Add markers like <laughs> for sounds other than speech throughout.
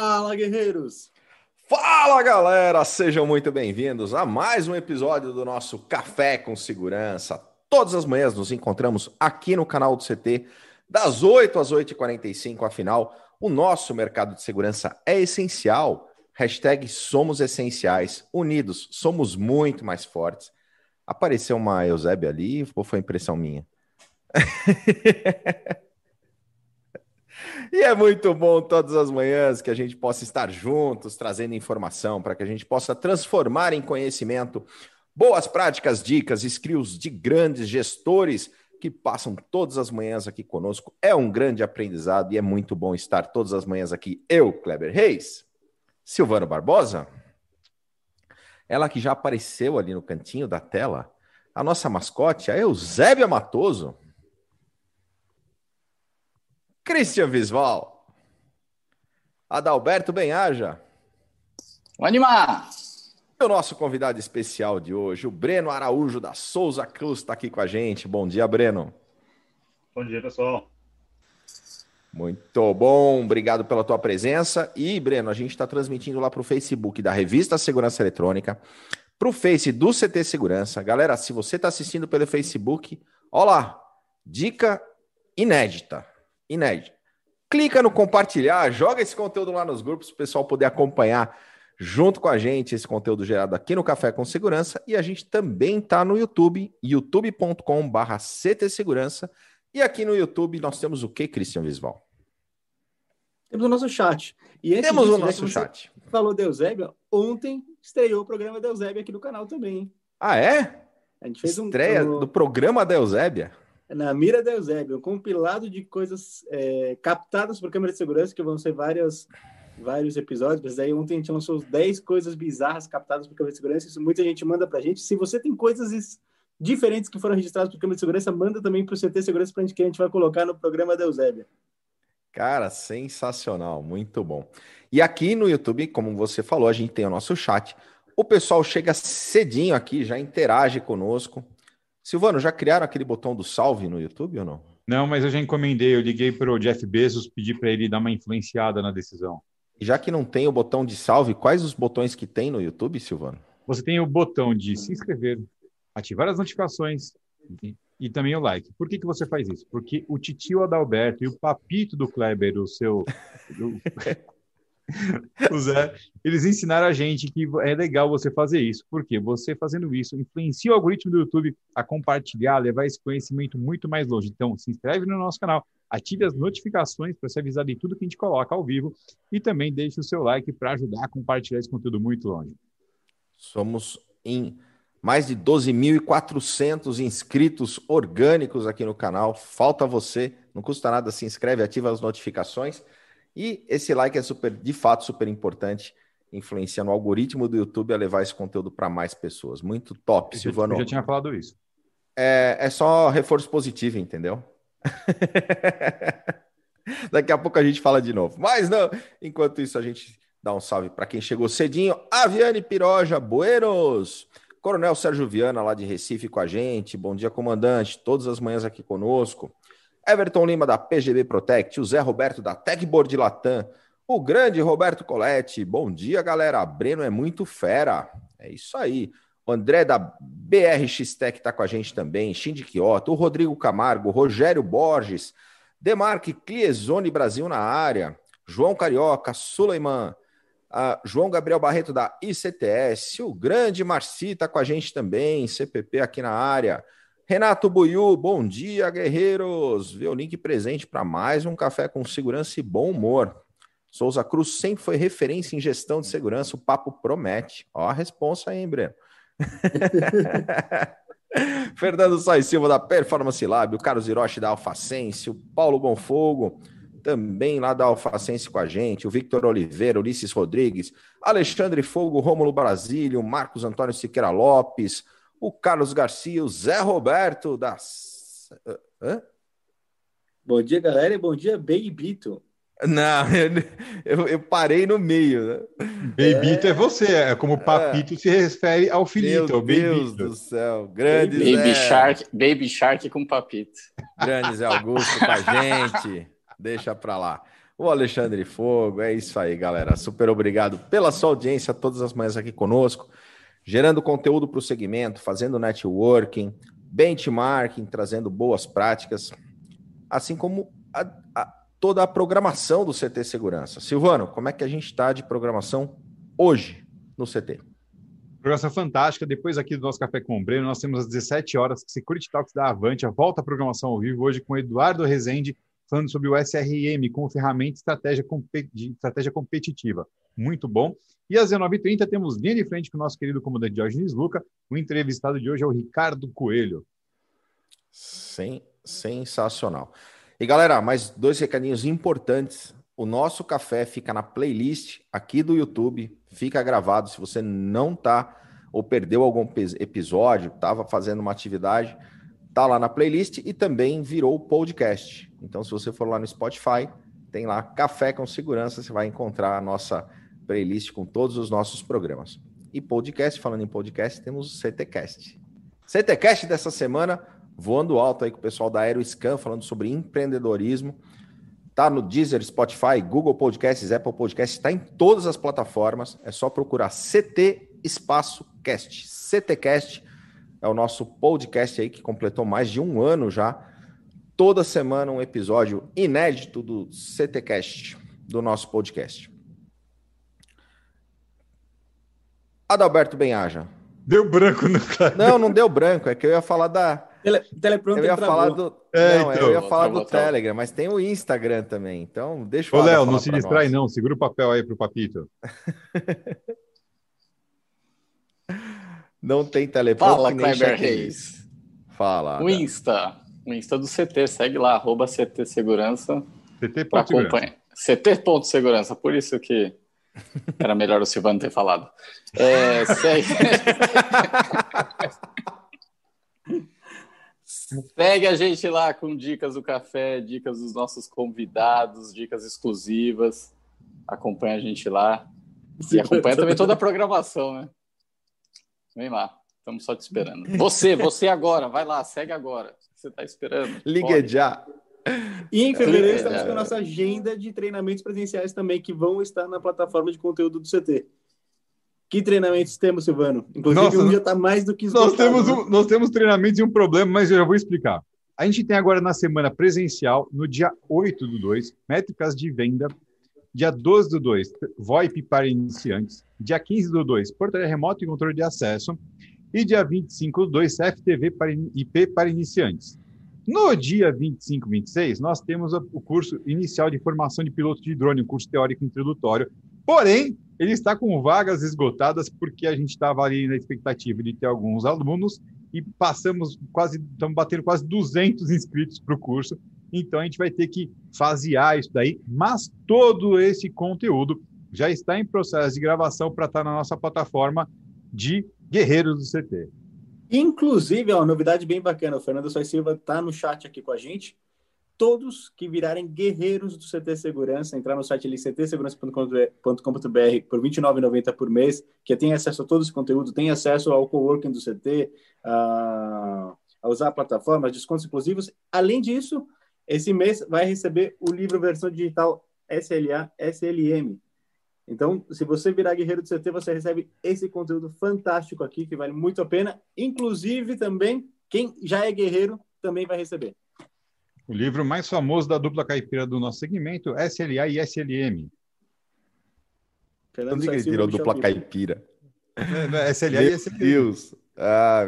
Fala, guerreiros! Fala, galera! Sejam muito bem-vindos a mais um episódio do nosso Café com Segurança. Todas as manhãs nos encontramos aqui no canal do CT, das 8 às 8h45. Afinal, o nosso mercado de segurança é essencial. Hashtag somos essenciais. Unidos, somos muito mais fortes. Apareceu uma Eusébia ali ou foi impressão minha? <laughs> E é muito bom todas as manhãs que a gente possa estar juntos, trazendo informação para que a gente possa transformar em conhecimento boas práticas, dicas, skills de grandes gestores que passam todas as manhãs aqui conosco. É um grande aprendizado e é muito bom estar todas as manhãs aqui. Eu, Kleber Reis, Silvano Barbosa, ela que já apareceu ali no cantinho da tela, a nossa mascote, a Eusébia Matoso. Christian Visval. Adalberto Benhaja. Vamos animar! E o nosso convidado especial de hoje, o Breno Araújo da Souza Cruz, está aqui com a gente. Bom dia, Breno. Bom dia, pessoal. Muito bom, obrigado pela tua presença. E, Breno, a gente está transmitindo lá para o Facebook da Revista Segurança Eletrônica, para o Face do CT Segurança. Galera, se você está assistindo pelo Facebook, olha lá, dica inédita inédito. Clica no compartilhar, joga esse conteúdo lá nos grupos para o pessoal poder acompanhar junto com a gente esse conteúdo gerado aqui no Café com Segurança. E a gente também está no YouTube, CT Segurança. E aqui no YouTube nós temos o que, Cristian Visval? Temos o nosso chat. E temos disso, o nosso chat. Falou Deusébia, ontem estreou o programa Deusébia aqui no canal também. Ah, é? A gente fez Estreia um, do programa Deusébia? Na mira da Eusébio, um compilado de coisas é, captadas por câmera de segurança, que vão ser várias, vários episódios. Mas aí ontem a gente lançou 10 coisas bizarras captadas por câmera de segurança. Isso muita gente manda pra gente. Se você tem coisas diferentes que foram registradas por câmera de segurança, manda também para o CT Segurança pra gente que a gente vai colocar no programa da Eusébia. Cara, sensacional, muito bom. E aqui no YouTube, como você falou, a gente tem o nosso chat. O pessoal chega cedinho aqui, já interage conosco. Silvano, já criaram aquele botão do salve no YouTube ou não? Não, mas eu já encomendei. Eu liguei para o Jeff Bezos, pedi para ele dar uma influenciada na decisão. Já que não tem o botão de salve, quais os botões que tem no YouTube, Silvano? Você tem o botão de se inscrever, ativar as notificações e, também o like. Por que, que você faz isso? Porque o titio Adalberto e o papito do Kleber, o seu. <laughs> o Zé, eles ensinaram a gente que é legal você fazer isso, porque você fazendo isso influencia o algoritmo do YouTube a compartilhar, levar esse conhecimento muito mais longe. Então, se inscreve no nosso canal, ative as notificações para ser avisado de tudo que a gente coloca ao vivo e também deixe o seu like para ajudar a compartilhar esse conteúdo muito longe. Somos em mais de 12.400 inscritos orgânicos aqui no canal. Falta você, não custa nada, se inscreve, ativa as notificações. E esse like é super, de fato, super importante, influenciando o algoritmo do YouTube a levar esse conteúdo para mais pessoas. Muito top, eu Silvano. Eu já tinha falado isso. É, é só reforço positivo, entendeu? <laughs> Daqui a pouco a gente fala de novo. Mas não, enquanto isso a gente dá um salve para quem chegou cedinho. Aviane Piroja, Buenos. Coronel Sérgio Viana, lá de Recife, com a gente. Bom dia, comandante. Todas as manhãs aqui conosco. Everton Lima da PGB Protect, o Zé Roberto da Techboard Latam, o grande Roberto Coletti. Bom dia, galera. Breno é muito fera. É isso aí. O André da BRX Tech está com a gente também, Shindy Kioto, o Rodrigo Camargo, o Rogério Borges, Demarque Cliezone Brasil na área, João Carioca, Suleiman, João Gabriel Barreto da ICTS, o grande Marci está com a gente também, CPP aqui na área. Renato Buiu, bom dia, guerreiros. Vê o link presente para mais um café com segurança e bom humor. Souza Cruz sempre foi referência em gestão de segurança, o papo promete. Ó a responsa aí, Breno. <laughs> Fernando Sois Silva da Performance Lab, o Carlos Hiroshi da Alfacense, o Paulo Bonfogo, também lá da Alfacense com a gente, o Victor Oliveira, Ulisses Rodrigues, Alexandre Fogo, Rômulo Brasílio, Marcos Antônio Siqueira Lopes, o Carlos Garcia, o Zé Roberto das. Hã? Bom dia, galera, e bom dia, Beibito. Não, <laughs> eu, eu, parei no meio. Né? Beibito é, é você, é como Papito é. se refere ao filito. Meu Deus do céu, grande Baby Zé. Shark, Baby Shark com Papito. Grande Zé Augusto com a <laughs> gente, deixa pra lá. o Alexandre Fogo. É isso aí, galera. Super obrigado pela sua audiência todas as manhãs aqui conosco, gerando conteúdo para o segmento, fazendo networking, benchmarking, trazendo boas práticas, assim como a, a, toda a programação do CT Segurança. Silvano, como é que a gente está de programação hoje no CT? Programação fantástica. Depois aqui do nosso Café com Breno, nós temos às 17 horas Security Talks da Avante, a volta à programação ao vivo, hoje com Eduardo Rezende, falando sobre o SRM como ferramenta estratégia, de estratégia competitiva. Muito bom. E às 19h30 temos linha de frente com o nosso querido comandante Diógenes Luca. O entrevistado de hoje é o Ricardo Coelho. Sim, sensacional. E galera, mais dois recadinhos importantes. O nosso café fica na playlist aqui do YouTube, fica gravado. Se você não tá ou perdeu algum episódio, estava fazendo uma atividade, tá lá na playlist e também virou podcast. Então, se você for lá no Spotify, tem lá Café com Segurança, você vai encontrar a nossa playlist com todos os nossos programas. E podcast, falando em podcast, temos o CTcast. CTcast dessa semana voando alto aí com o pessoal da Aeroscan, falando sobre empreendedorismo. Tá no Deezer, Spotify, Google Podcasts, Apple Podcasts, está em todas as plataformas. É só procurar CT Espaço Cast. CTcast é o nosso podcast aí que completou mais de um ano já. Toda semana um episódio inédito do CTcast, do nosso podcast. Adalberto Benhaja. Deu branco no cara. Não, não deu branco. É que eu ia falar da, Tele, eu ia falar do, é, não, então. eu ia falar do Telegram, mas tem o Instagram também. Então, deixa eu Ô, Léo, não se distrai nós. não. Segura o papel aí pro Papito. <laughs> não tem teleprompter. Fala, Kleber Reis. Fala. O Insta. O Insta do CT. Segue lá, arroba CT Segurança. CT.segurança. CT.segurança. Por isso que era melhor o Silvano ter falado. É, segue... <laughs> Segue a gente lá com dicas do café, dicas dos nossos convidados, dicas exclusivas. Acompanha a gente lá. E acompanha também toda a programação, né? Vem lá, estamos só te esperando. Você, você agora, vai lá, segue agora. Você está esperando? Liga já. E em fevereiro estamos com a nossa agenda de treinamentos presenciais também, que vão estar na plataforma de conteúdo do CT. Que treinamentos temos, Silvano? Inclusive, Nossa, um já está mais do que nós temos né? um, Nós temos treinamentos e um problema, mas eu já vou explicar. A gente tem agora na semana presencial, no dia 8 do 2, métricas de venda. Dia 12 do 2, VoIP para iniciantes. Dia 15 do 2, portaria remoto e controle de acesso. E dia 25 do 2, CFTV para IP para iniciantes. No dia 25 e 26, nós temos o curso inicial de formação de piloto de drone, um curso teórico introdutório. Porém, ele está com vagas esgotadas porque a gente estava ali na expectativa de ter alguns alunos e passamos quase, estamos batendo quase 200 inscritos para o curso. Então a gente vai ter que fasear isso daí, mas todo esse conteúdo já está em processo de gravação para estar na nossa plataforma de Guerreiros do CT. Inclusive, ó, uma novidade bem bacana, o Fernando Sois Silva está no chat aqui com a gente todos que virarem guerreiros do CT Segurança, entrar no site ctsegurança.com.br por R$ 29,90 por mês, que tem acesso a todo esse conteúdo, tem acesso ao coworking do CT, a, a usar plataformas, descontos exclusivos. Além disso, esse mês vai receber o livro versão digital SLA SLM. Então, se você virar guerreiro do CT, você recebe esse conteúdo fantástico aqui, que vale muito a pena. Inclusive, também, quem já é guerreiro também vai receber. O livro mais famoso da dupla caipira do nosso segmento, SLA e SLM. Fernando Onde ele tirou dupla caipira? É, SLA Meu e SLM. Deus. Ah,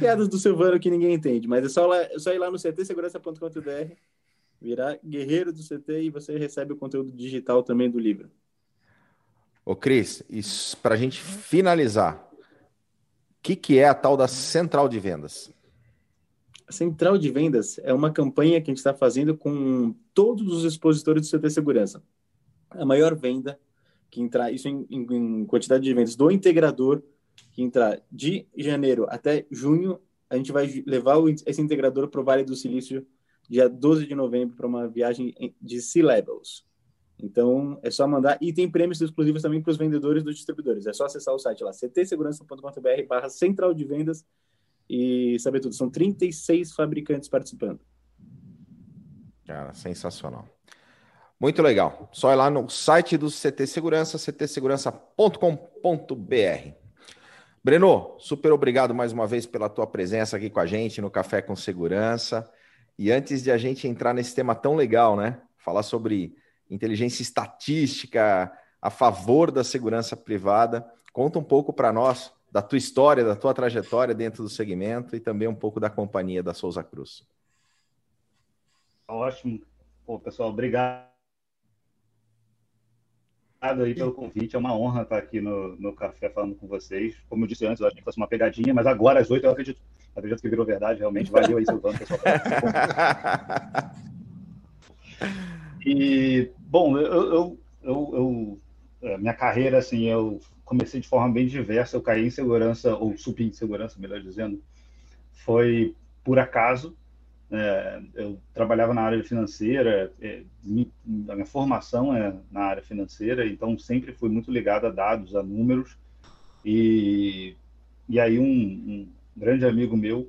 Piadas do Silvano que ninguém entende, mas é só, lá, é só ir lá no ctsegurança.com.br, virar guerreiro do CT e você recebe o conteúdo digital também do livro. Ô, Cris, para a gente finalizar, o que, que é a tal da central de vendas? A Central de Vendas é uma campanha que a gente está fazendo com todos os expositores do CT Segurança. A maior venda que entrar, isso em, em, quantidade de vendas do integrador, que entrar de janeiro até junho, a gente vai levar esse integrador para o Vale do Silício dia 12 de novembro para uma viagem de C-Levels. Então, é só mandar. E tem prêmios exclusivos também para os vendedores dos distribuidores. É só acessar o site lá, ctsegurança.com.br barra central de vendas e saber tudo. São 36 fabricantes participando. Cara, sensacional. Muito legal. Só ir lá no site do CT Segurança, ctsegurança.com.br. Breno, super obrigado mais uma vez pela tua presença aqui com a gente no Café com Segurança. E antes de a gente entrar nesse tema tão legal, né? Falar sobre inteligência estatística a favor da segurança privada, conta um pouco para nós da tua história, da tua trajetória dentro do segmento e também um pouco da companhia da Souza Cruz. Ótimo. Pô, pessoal, obrigado aí pelo convite. É uma honra estar aqui no, no café falando com vocês. Como eu disse antes, eu achei que fosse uma pegadinha, mas agora às oito eu acredito, acredito que virou verdade. Realmente, valeu aí, Silvano, pessoal. <laughs> e, bom, eu, eu, eu, é, minha carreira, assim, eu comecei de forma bem diversa. Eu caí em segurança, ou subi em segurança, melhor dizendo, foi por acaso. É, eu trabalhava na área financeira, é, a minha formação é na área financeira, então sempre fui muito ligado a dados, a números. E, e aí um, um grande amigo meu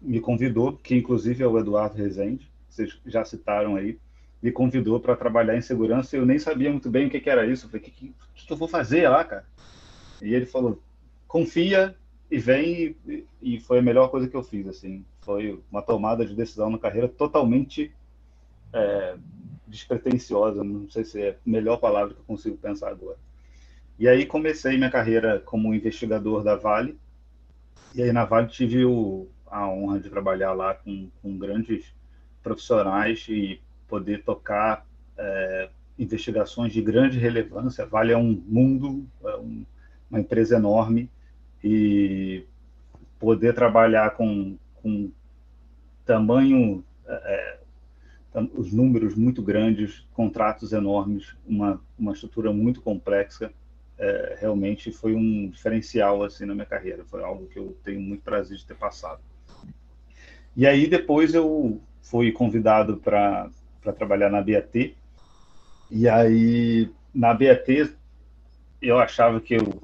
me convidou, que inclusive é o Eduardo Rezende, vocês já citaram aí, me convidou para trabalhar em segurança. Eu nem sabia muito bem o que, que era isso. Eu falei, o que, que, que, eu vou fazer lá, cara? E ele falou, confia e vem. E, e, foi a melhor coisa que eu fiz, assim. Foi uma tomada de decisão na carreira totalmente é, despretensiosa. Não sei se é a melhor palavra que eu consigo pensar agora. E aí comecei minha carreira como investigador da Vale. E aí na Vale tive o, a honra de trabalhar lá com, com grandes profissionais e poder tocar é, investigações de grande relevância. Vale é um mundo, é um, uma empresa enorme e poder trabalhar com, com tamanho, é, é os números muito grandes, contratos enormes, uma, uma estrutura muito complexa, é, realmente foi um diferencial assim na minha carreira. Foi algo que eu tenho muito prazer de ter passado. E aí depois eu fui convidado para para trabalhar na BAT. E aí, na BAT, eu achava que eu,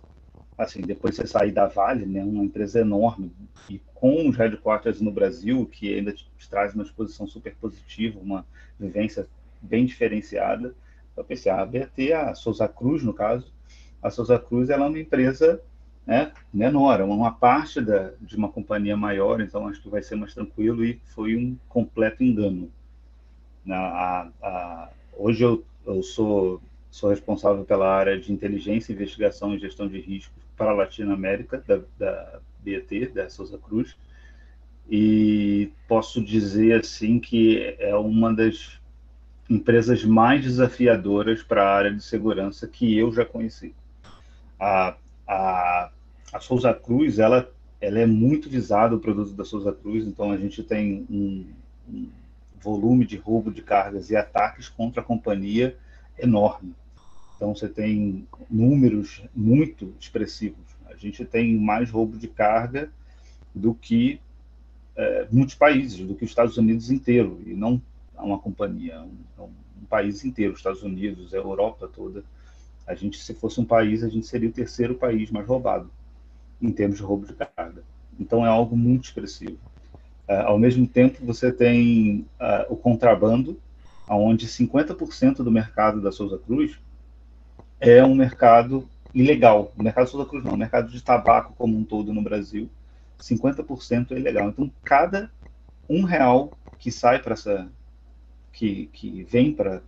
assim, depois de sair da Vale, né, uma empresa enorme, e com os headquarters no Brasil, que ainda te traz uma exposição super positiva, uma vivência bem diferenciada, eu pensei, ah, a BAT, a Souza Cruz, no caso, a Souza Cruz ela é uma empresa né, menor, é uma parte da, de uma companhia maior, então acho que vai ser mais tranquilo e foi um completo engano. A, a, hoje eu, eu sou, sou responsável pela área de inteligência, investigação e gestão de riscos para a Latinoamérica, da, da BET, da Souza Cruz, e posso dizer assim que é uma das empresas mais desafiadoras para a área de segurança que eu já conheci. A, a, a Souza Cruz, ela, ela é muito visada, o produto da Souza Cruz, então a gente tem um volume de roubo de cargas e ataques contra a companhia enorme. Então, você tem números muito expressivos. A gente tem mais roubo de carga do que é, muitos países, do que os Estados Unidos inteiro, e não uma companhia, um, um país inteiro, os Estados Unidos, a Europa toda. A gente, se fosse um país, a gente seria o terceiro país mais roubado em termos de roubo de carga. Então, é algo muito expressivo. Uh, ao mesmo tempo, você tem uh, o contrabando, onde 50% do mercado da Souza Cruz é um mercado ilegal. O mercado Souza Cruz não, o mercado de tabaco como um todo no Brasil, 50% é ilegal. Então, cada um real que sai para essa que, que vem para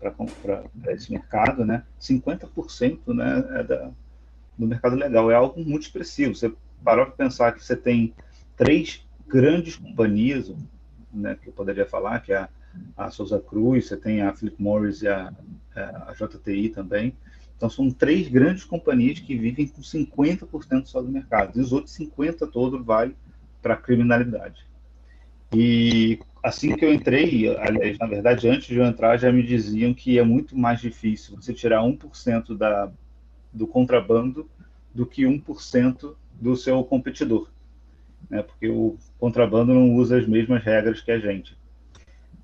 esse mercado, né, 50% né, é da, do mercado legal. É algo muito expressivo. Você parou para pensar que você tem três grandes companhias, né, que eu poderia falar, que é a, a Souza Cruz, você tem a Philip Morris e a, a JTI também. Então, são três grandes companhias que vivem com 50% só do mercado. E os outros 50% todo vai para a criminalidade. E assim que eu entrei, aliás, na verdade, antes de eu entrar, já me diziam que é muito mais difícil você tirar 1% da, do contrabando do que 1% do seu competidor né? porque o contrabando não usa as mesmas regras que a gente.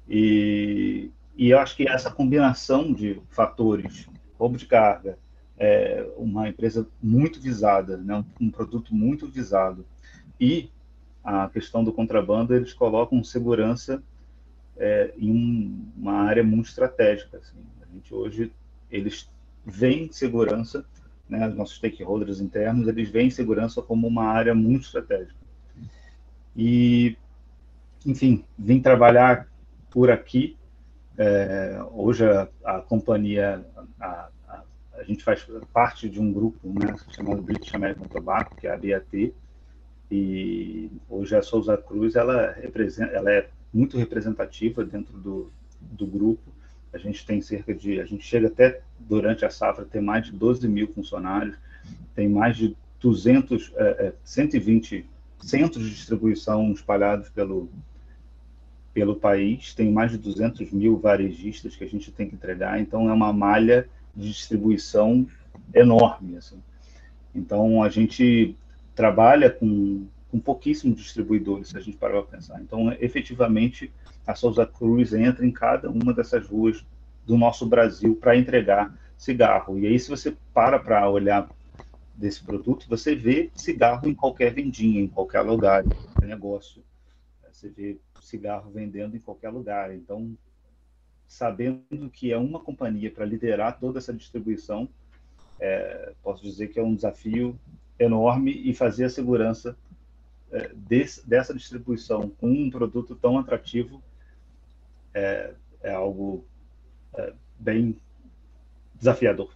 E, e eu acho que essa combinação de fatores, roubo de carga, é, uma empresa muito visada, né? um, um produto muito visado, e a questão do contrabando, eles colocam segurança é, em um, uma área muito estratégica. Assim. A gente hoje, eles veem segurança, né, os nossos stakeholders internos, eles veem segurança como uma área muito estratégica. E, enfim, vim trabalhar por aqui. É, hoje a, a companhia, a, a, a, gente faz parte de um grupo né, chamado British American Tobacco, que é a BAT, e hoje a Souza Cruz ela, representa, ela é muito representativa dentro do, do grupo. A gente tem cerca de, a gente chega até durante a safra ter mais de 12 mil funcionários, tem mais de 200, é, 120 centros de distribuição espalhados pelo, pelo país, tem mais de 200 mil varejistas que a gente tem que entregar, então é uma malha de distribuição enorme. Assim. Então a gente trabalha com, com pouquíssimos distribuidores, se a gente parar para pensar. Então, efetivamente, a Souza Cruz entra em cada uma dessas ruas do nosso Brasil para entregar cigarro. E aí, se você para para olhar desse produto, você vê cigarro em qualquer vendinha, em qualquer lugar, em qualquer negócio. Você vê cigarro vendendo em qualquer lugar. Então, sabendo que é uma companhia para liderar toda essa distribuição, é, posso dizer que é um desafio enorme e fazer a segurança é, desse, dessa distribuição com um produto tão atrativo é, é algo é, bem desafiador.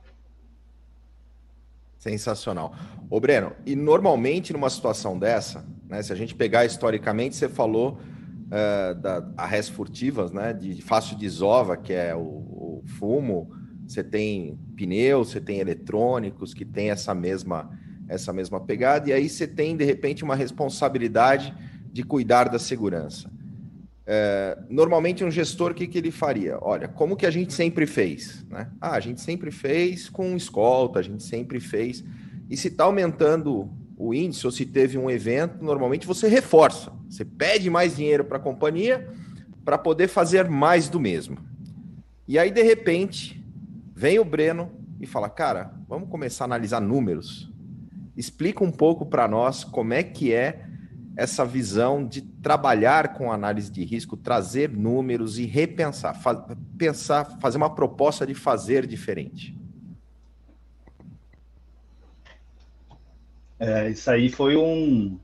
Sensacional. Ô, Breno, e normalmente numa situação dessa, né, se a gente pegar historicamente, você falou uh, da arres furtivas, né, de fácil desova, que é o, o, fumo, você tem pneus, você tem eletrônicos que tem essa mesma, essa mesma pegada, e aí você tem, de repente, uma responsabilidade de cuidar da segurança. É, normalmente um gestor, o que, que ele faria? Olha, como que a gente sempre fez? Né? Ah, a gente sempre fez com escolta, a gente sempre fez. E se está aumentando o índice ou se teve um evento, normalmente você reforça. Você pede mais dinheiro para a companhia para poder fazer mais do mesmo. E aí, de repente, vem o Breno e fala: Cara, vamos começar a analisar números. Explica um pouco para nós como é que é essa visão de trabalhar com análise de risco, trazer números e repensar, fa pensar, fazer uma proposta de fazer diferente? É, isso aí foi um,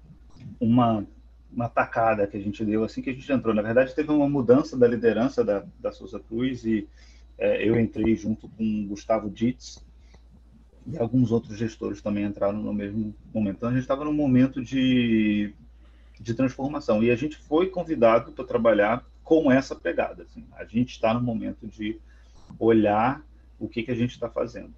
uma, uma tacada que a gente deu assim que a gente entrou. Na verdade, teve uma mudança da liderança da, da Souza Cruz e é, eu entrei junto com Gustavo Ditz e alguns outros gestores também entraram no mesmo momento. Então, a gente estava num momento de de transformação. E a gente foi convidado para trabalhar com essa pegada. Assim. A gente está no momento de olhar o que, que a gente está fazendo.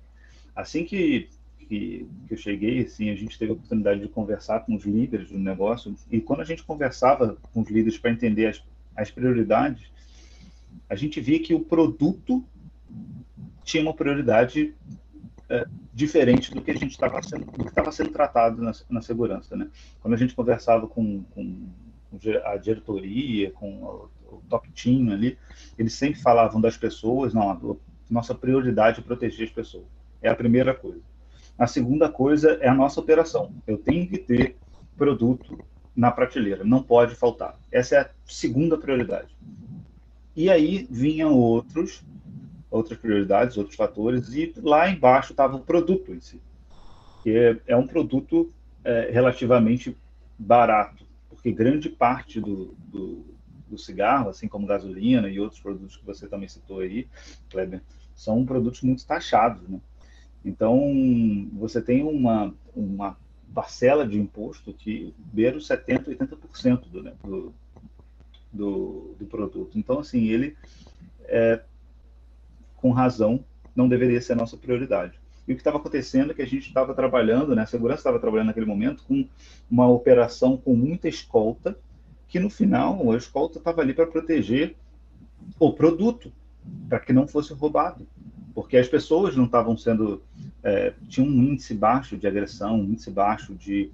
Assim que, que, que, eu cheguei, assim, a gente teve a oportunidade de conversar com os líderes do negócio, e quando a gente conversava com os líderes para entender as, as prioridades, a gente via que o produto tinha uma prioridade é, diferente do que a gente estava sendo, estava sendo tratado na, na, segurança, né? Quando a gente conversava com, com, a diretoria, com o, o top team ali, eles sempre falavam das pessoas, não, a nossa prioridade é proteger as pessoas. É a primeira coisa. A segunda coisa é a nossa operação. Eu tenho que ter produto na prateleira, não pode faltar. Essa é a segunda prioridade. E aí vinham outros outras prioridades, outros fatores, e lá embaixo estava o produto em si, que é, é um produto é, relativamente barato, porque grande parte do, do, do, cigarro, assim como gasolina e outros produtos que você também citou aí, Kleber, são produtos muito taxados, né? Então, você tem uma, uma parcela de imposto que beira os 70%, 80% do, né, do, do, do, produto. Então, assim, ele é, com razão, não deveria ser a nossa prioridade. E o que estava acontecendo é que a gente estava trabalhando, né, a segurança estava trabalhando naquele momento com uma operação com muita escolta, que no final a escolta estava ali para proteger o produto, para que não fosse roubado, porque as pessoas não estavam sendo, é, tinham um índice baixo de agressão, um índice baixo de,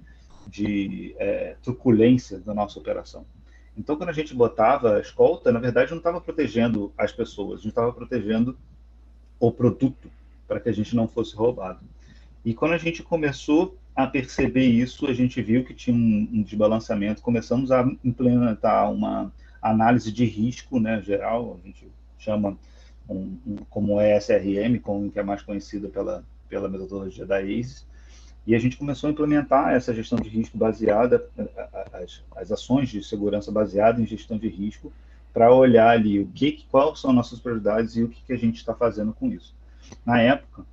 de é, truculência da nossa operação. Então, quando a gente botava a escolta, na verdade, não estava protegendo as pessoas, a gente estava protegendo o produto para que a gente não fosse roubado. E quando a gente começou a perceber isso, a gente viu que tinha um, um desbalanceamento, começamos a implementar uma análise de risco, né, geral, a gente chama um, um, como é a SRM, como, que é mais conhecida pela, pela metodologia da ACE, e a gente começou a implementar essa gestão de risco baseada, as, as ações de segurança baseadas em gestão de risco, para olhar ali o que, quais são nossas prioridades e o que, que a gente está fazendo com isso. Na época,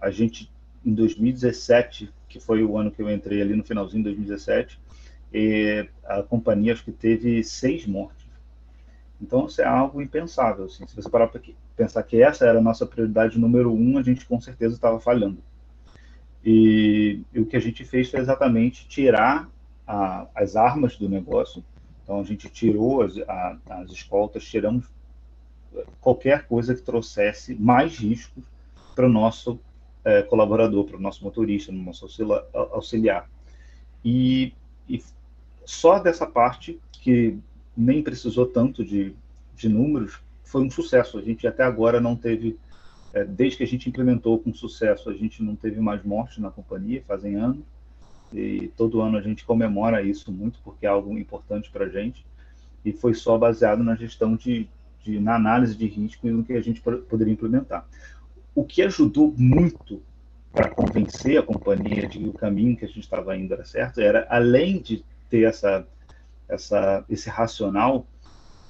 a gente, em 2017, que foi o ano que eu entrei ali no finalzinho de 2017, a companhia acho que teve seis mortes. Então, isso é algo impensável. Assim. Se você parar para pensar que essa era a nossa prioridade número um, a gente com certeza estava falhando. E, e, o que a gente fez foi exatamente tirar a, as armas do negócio. Então, a gente tirou as, a, as escoltas, tiramos qualquer coisa que trouxesse mais riscos para o nosso é, colaborador, para o nosso motorista, no nosso auxiliar. E, e só dessa parte, que nem precisou tanto de, de números, foi um sucesso. A gente até agora não teve é, desde que a gente implementou com sucesso, a gente não teve mais mortes na companhia, fazem anos, e todo ano a gente comemora isso muito, porque é algo importante para a gente, e foi só baseado na gestão de, de, na análise de risco e no que a gente poderia implementar. O que ajudou muito para convencer a companhia de que o caminho que a gente estava indo era certo, era além de ter essa, essa, esse racional,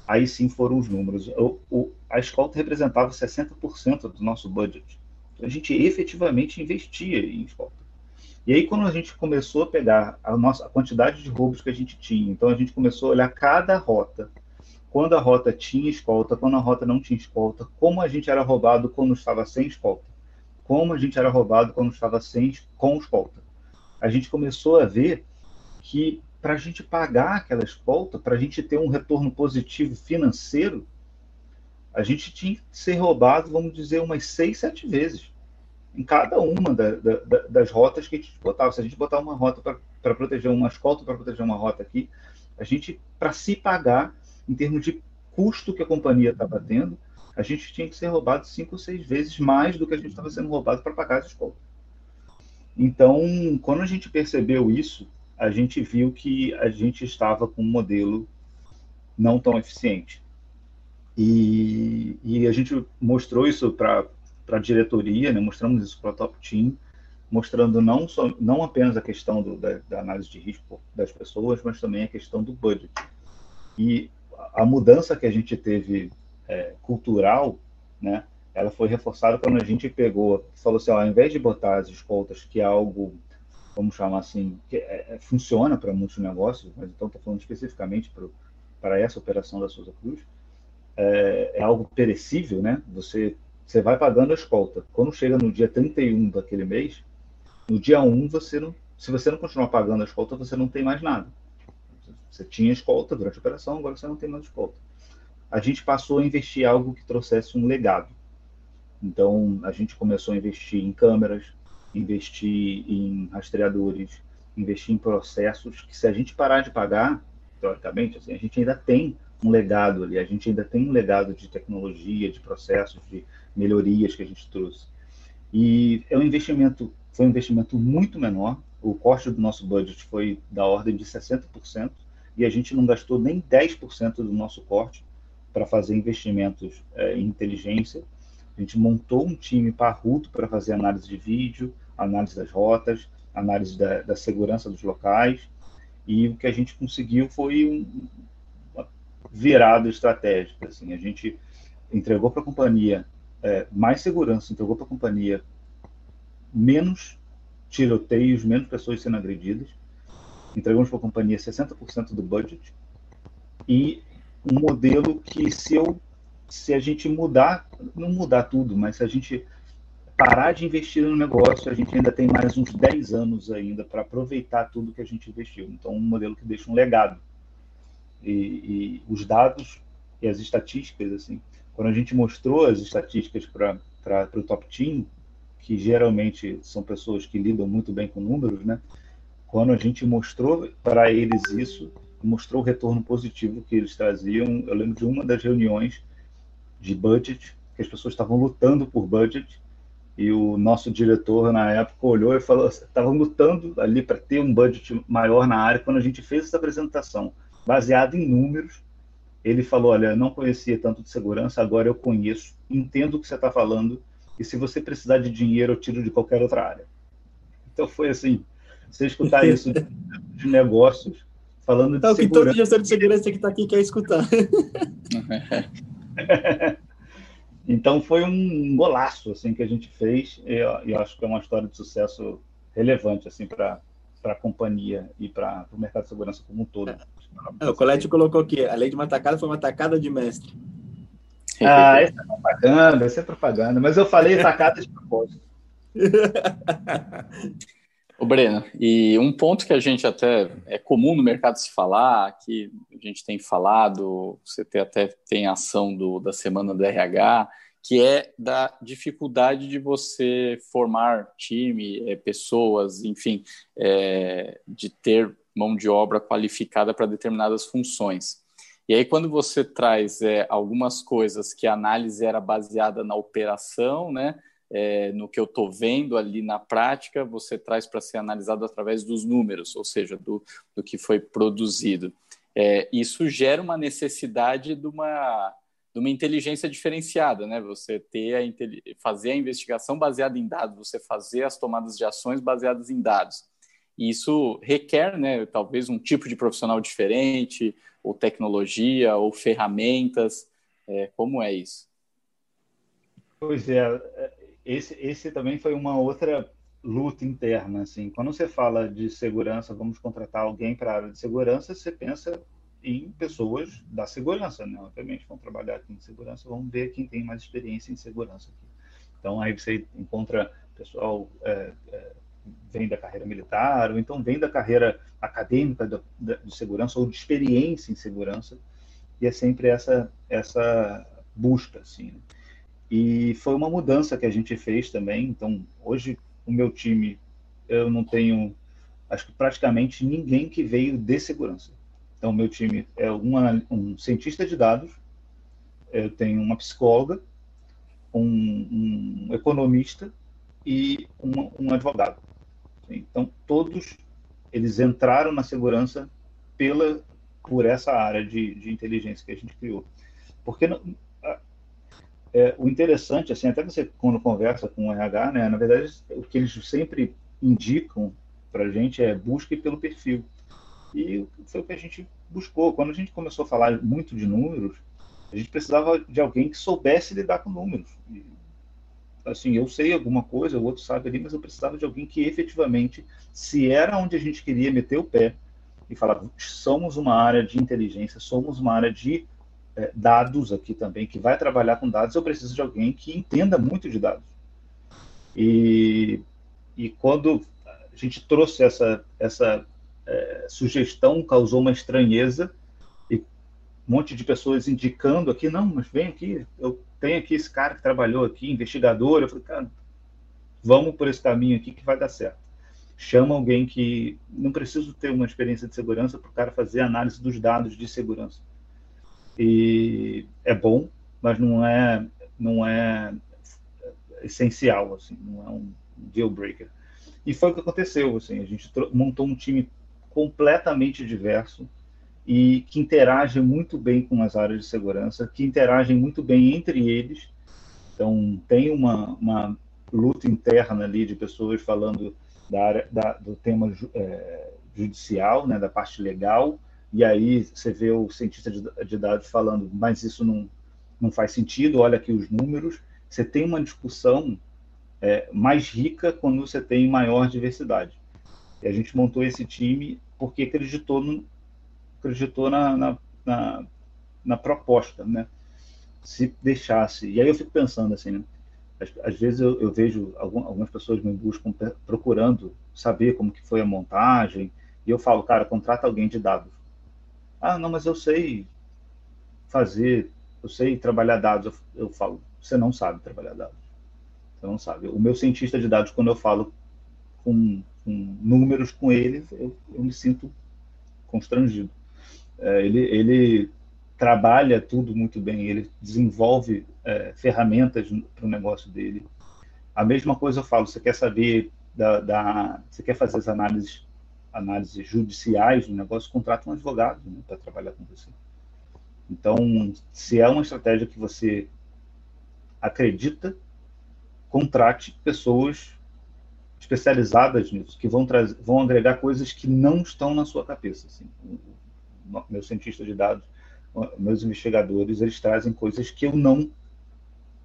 aí sim foram os números. O, o, a escolta representava 60% do nosso budget. A gente efetivamente investia em escolta. E aí, quando a gente começou a pegar a nossa a quantidade de roubos que a gente tinha, então a gente começou a olhar cada rota, quando a rota tinha escolta, quando a rota não tinha escolta, como a gente era roubado quando estava sem escolta, como a gente era roubado quando estava sem com escolta. A gente começou a ver que para a gente pagar aquela escolta, para a gente ter um retorno positivo financeiro, a gente tinha que ser roubado, vamos dizer, umas seis, sete vezes em cada uma da, da, das rotas que a gente botava. Se a gente botar uma rota para proteger uma escolta, para proteger uma rota aqui, a gente, para se pagar, em termos de custo que a companhia estava tendo, a gente tinha que ser roubado cinco ou seis vezes mais do que a gente estava sendo roubado para pagar as escoltas. Então, quando a gente percebeu isso, a gente viu que a gente estava com um modelo não tão eficiente. E, e a gente mostrou isso para a diretoria, né? mostramos isso para o top team, mostrando não, só, não apenas a questão do, da, da, análise de risco das pessoas, mas também a questão do budget. E a mudança que a gente teve é, cultural, né, ela foi reforçada quando a gente pegou, falou assim, ó, ao invés de botar as escoltas, que é algo vamos chamar assim, que é, é, funciona para muitos negócios, mas então estou falando especificamente para essa operação da Souza Cruz, é, é, algo perecível, né? Você, você vai pagando a escolta. Quando chega no dia 31 daquele mês, no dia 1, você não, se você não continuar pagando a escolta, você não tem mais nada. Você tinha escolta durante a operação, agora você não tem mais escolta. A gente passou a investir algo que trouxesse um legado. Então, a gente começou a investir em câmeras, investir em rastreadores, investir em processos que se a gente parar de pagar, teoricamente, assim, a gente ainda tem um legado ali, a gente ainda tem um legado de tecnologia, de processos, de melhorias que a gente trouxe. E é um investimento, foi um investimento muito menor, o corte do nosso budget foi da ordem de 60%, e a gente não gastou nem 10% do nosso corte para fazer investimentos é, em inteligência, a gente montou um time parrudo para fazer análise de vídeo, análise das rotas, análise da, da, segurança dos locais, e o que a gente conseguiu foi um, virada estratégica. Assim, a gente entregou para a companhia é, mais segurança, entregou para a companhia menos tiroteios, menos pessoas sendo agredidas, entregamos para a companhia 60% do budget e um modelo que se eu se a gente mudar, não mudar tudo, mas se a gente parar de investir no negócio, a gente ainda tem mais uns 10 anos ainda para aproveitar tudo que a gente investiu. Então, um modelo que deixa um legado. E, e os dados e as estatísticas, assim, quando a gente mostrou as estatísticas para o top team, que geralmente são pessoas que lidam muito bem com números, né? Quando a gente mostrou para eles isso, mostrou o retorno positivo que eles traziam. Eu lembro de uma das reuniões de budget, que as pessoas estavam lutando por budget, e o nosso diretor na época olhou e falou: estavam lutando ali para ter um budget maior na área. Quando a gente fez essa apresentação, baseada em números, ele falou: Olha, não conhecia tanto de segurança, agora eu conheço, entendo o que você está falando, e se você precisar de dinheiro, eu tiro de qualquer outra área. Então foi assim: você escutar isso de, de negócios, falando de segurança. que todo gestor de segurança que está aqui quer escutar. <laughs> então foi um golaço assim que a gente fez, e eu, eu acho que é uma história de sucesso relevante assim para para a companhia e para o mercado de segurança como um todo. É, o Colete colocou aqui, a lei de uma tacada foi uma tacada de mestre. Ah, essa é propaganda, essa é propaganda, mas eu falei tacada de propósito. O Breno, e um ponto que a gente até é comum no mercado se falar, que a gente tem falado, você até tem ação do, da semana do RH, que é da dificuldade de você formar time, é, pessoas, enfim, é, de ter mão de obra qualificada para determinadas funções. E aí, quando você traz é, algumas coisas que a análise era baseada na operação, né, no que eu estou vendo ali na prática, você traz para ser analisado através dos números, ou seja, do, do que foi produzido. Isso gera uma necessidade de uma de uma inteligência diferenciada, né? Você ter a fazer a investigação baseada em dados, você fazer as tomadas de ações baseadas em dados. E isso requer, né, talvez um tipo de profissional diferente, ou tecnologia, ou ferramentas. É, como é isso? Pois é, esse, esse também foi uma outra luta interna, assim. Quando você fala de segurança, vamos contratar alguém para a área de segurança, você pensa em pessoas da segurança, né? Obviamente, vão trabalhar aqui em segurança, vamos ver quem tem mais experiência em segurança aqui. Então, aí você encontra pessoal é, é, vem da carreira militar, ou então vem da carreira acadêmica de, de segurança ou de experiência em segurança, e é sempre essa essa busca, assim. Né? E foi uma mudança que a gente fez também. Então, hoje o meu time eu não tenho, acho que praticamente ninguém que veio de segurança. Então, meu time é um cientista de dados, eu tenho uma psicóloga, um, um economista e um, um advogado. Então, todos eles entraram na segurança pela por essa área de, de inteligência que a gente criou. Porque é, o interessante, assim, até você quando conversa com o RH, né, na verdade, o que eles sempre indicam para a gente é busque pelo perfil. E foi o que a gente buscou. Quando a gente começou a falar muito de números, a gente precisava de alguém que soubesse lidar com números. E, assim, eu sei alguma coisa, o outro sabe ali, mas eu precisava de alguém que efetivamente, se era onde a gente queria meter o pé e falar, somos uma área de inteligência, somos uma área de é, dados aqui também, que vai trabalhar com dados, eu preciso de alguém que entenda muito de dados. E, e quando a gente trouxe essa, essa é, sugestão causou uma estranheza e um monte de pessoas indicando aqui, não, mas vem aqui, eu tenho aqui esse cara que trabalhou aqui, investigador. Eu falei, cara, vamos por esse caminho aqui que vai dar certo. Chama alguém que não precisa ter uma experiência de segurança para o cara fazer análise dos dados de segurança. E é bom, mas não é, não é essencial, assim, não é um deal breaker. E foi o que aconteceu, assim, a gente montou um time completamente diverso e que interagem muito bem com as áreas de segurança, que interagem muito bem entre eles. Então, tem uma, uma luta interna ali de pessoas falando da área, da, do tema é, judicial, né, da parte legal, e aí você vê o cientista de, de dados falando, mas isso não, não faz sentido, olha aqui os números. Você tem uma discussão é, mais rica quando você tem maior diversidade. E a gente montou esse time porque acreditou, no, acreditou na, na, na, na, proposta, né? Se deixasse. E aí eu fico pensando assim, né? Às, às vezes eu, eu vejo algum, algumas pessoas me buscam procurando saber como que foi a montagem, e eu falo, cara, contrata alguém de dados. Ah, não, mas eu sei fazer, eu sei trabalhar dados. Eu, eu falo, você não sabe trabalhar dados. Você não sabe. O meu cientista de dados, quando eu falo com com números com ele, eu, eu me sinto constrangido. É, ele, ele trabalha tudo muito bem, ele desenvolve é, ferramentas para o negócio dele. A mesma coisa eu falo, você quer saber da, da você quer fazer as análises análises judiciais do negócio, contrata um advogado né, para trabalhar com você. Então, se é uma estratégia que você acredita, contrate pessoas especializadas nisso, que vão, vão agregar coisas que não estão na sua cabeça. Assim. Meus cientistas de dados, meus investigadores, eles trazem coisas que eu não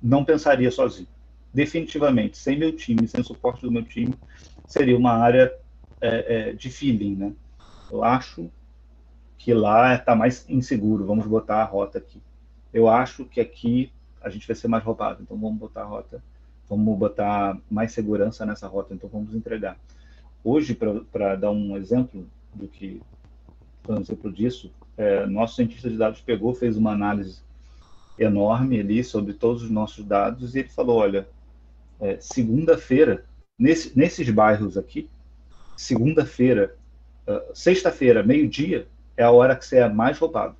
não pensaria sozinho. Definitivamente, sem meu time, sem o suporte do meu time, seria uma área é, é, de feeling, né? Eu acho que lá está mais inseguro, vamos botar a rota aqui. Eu acho que aqui a gente vai ser mais roubado, então vamos botar a rota, vamos botar mais segurança nessa rota, então vamos entregar. Hoje, para dar um exemplo do que, um exemplo disso, é, nosso cientista de dados pegou, fez uma análise enorme ali sobre todos os nossos dados e ele falou, olha, é, segunda-feira, nesse, nesses bairros aqui, segunda-feira, uh, sexta-feira, meio-dia, é a hora que você é mais roubado.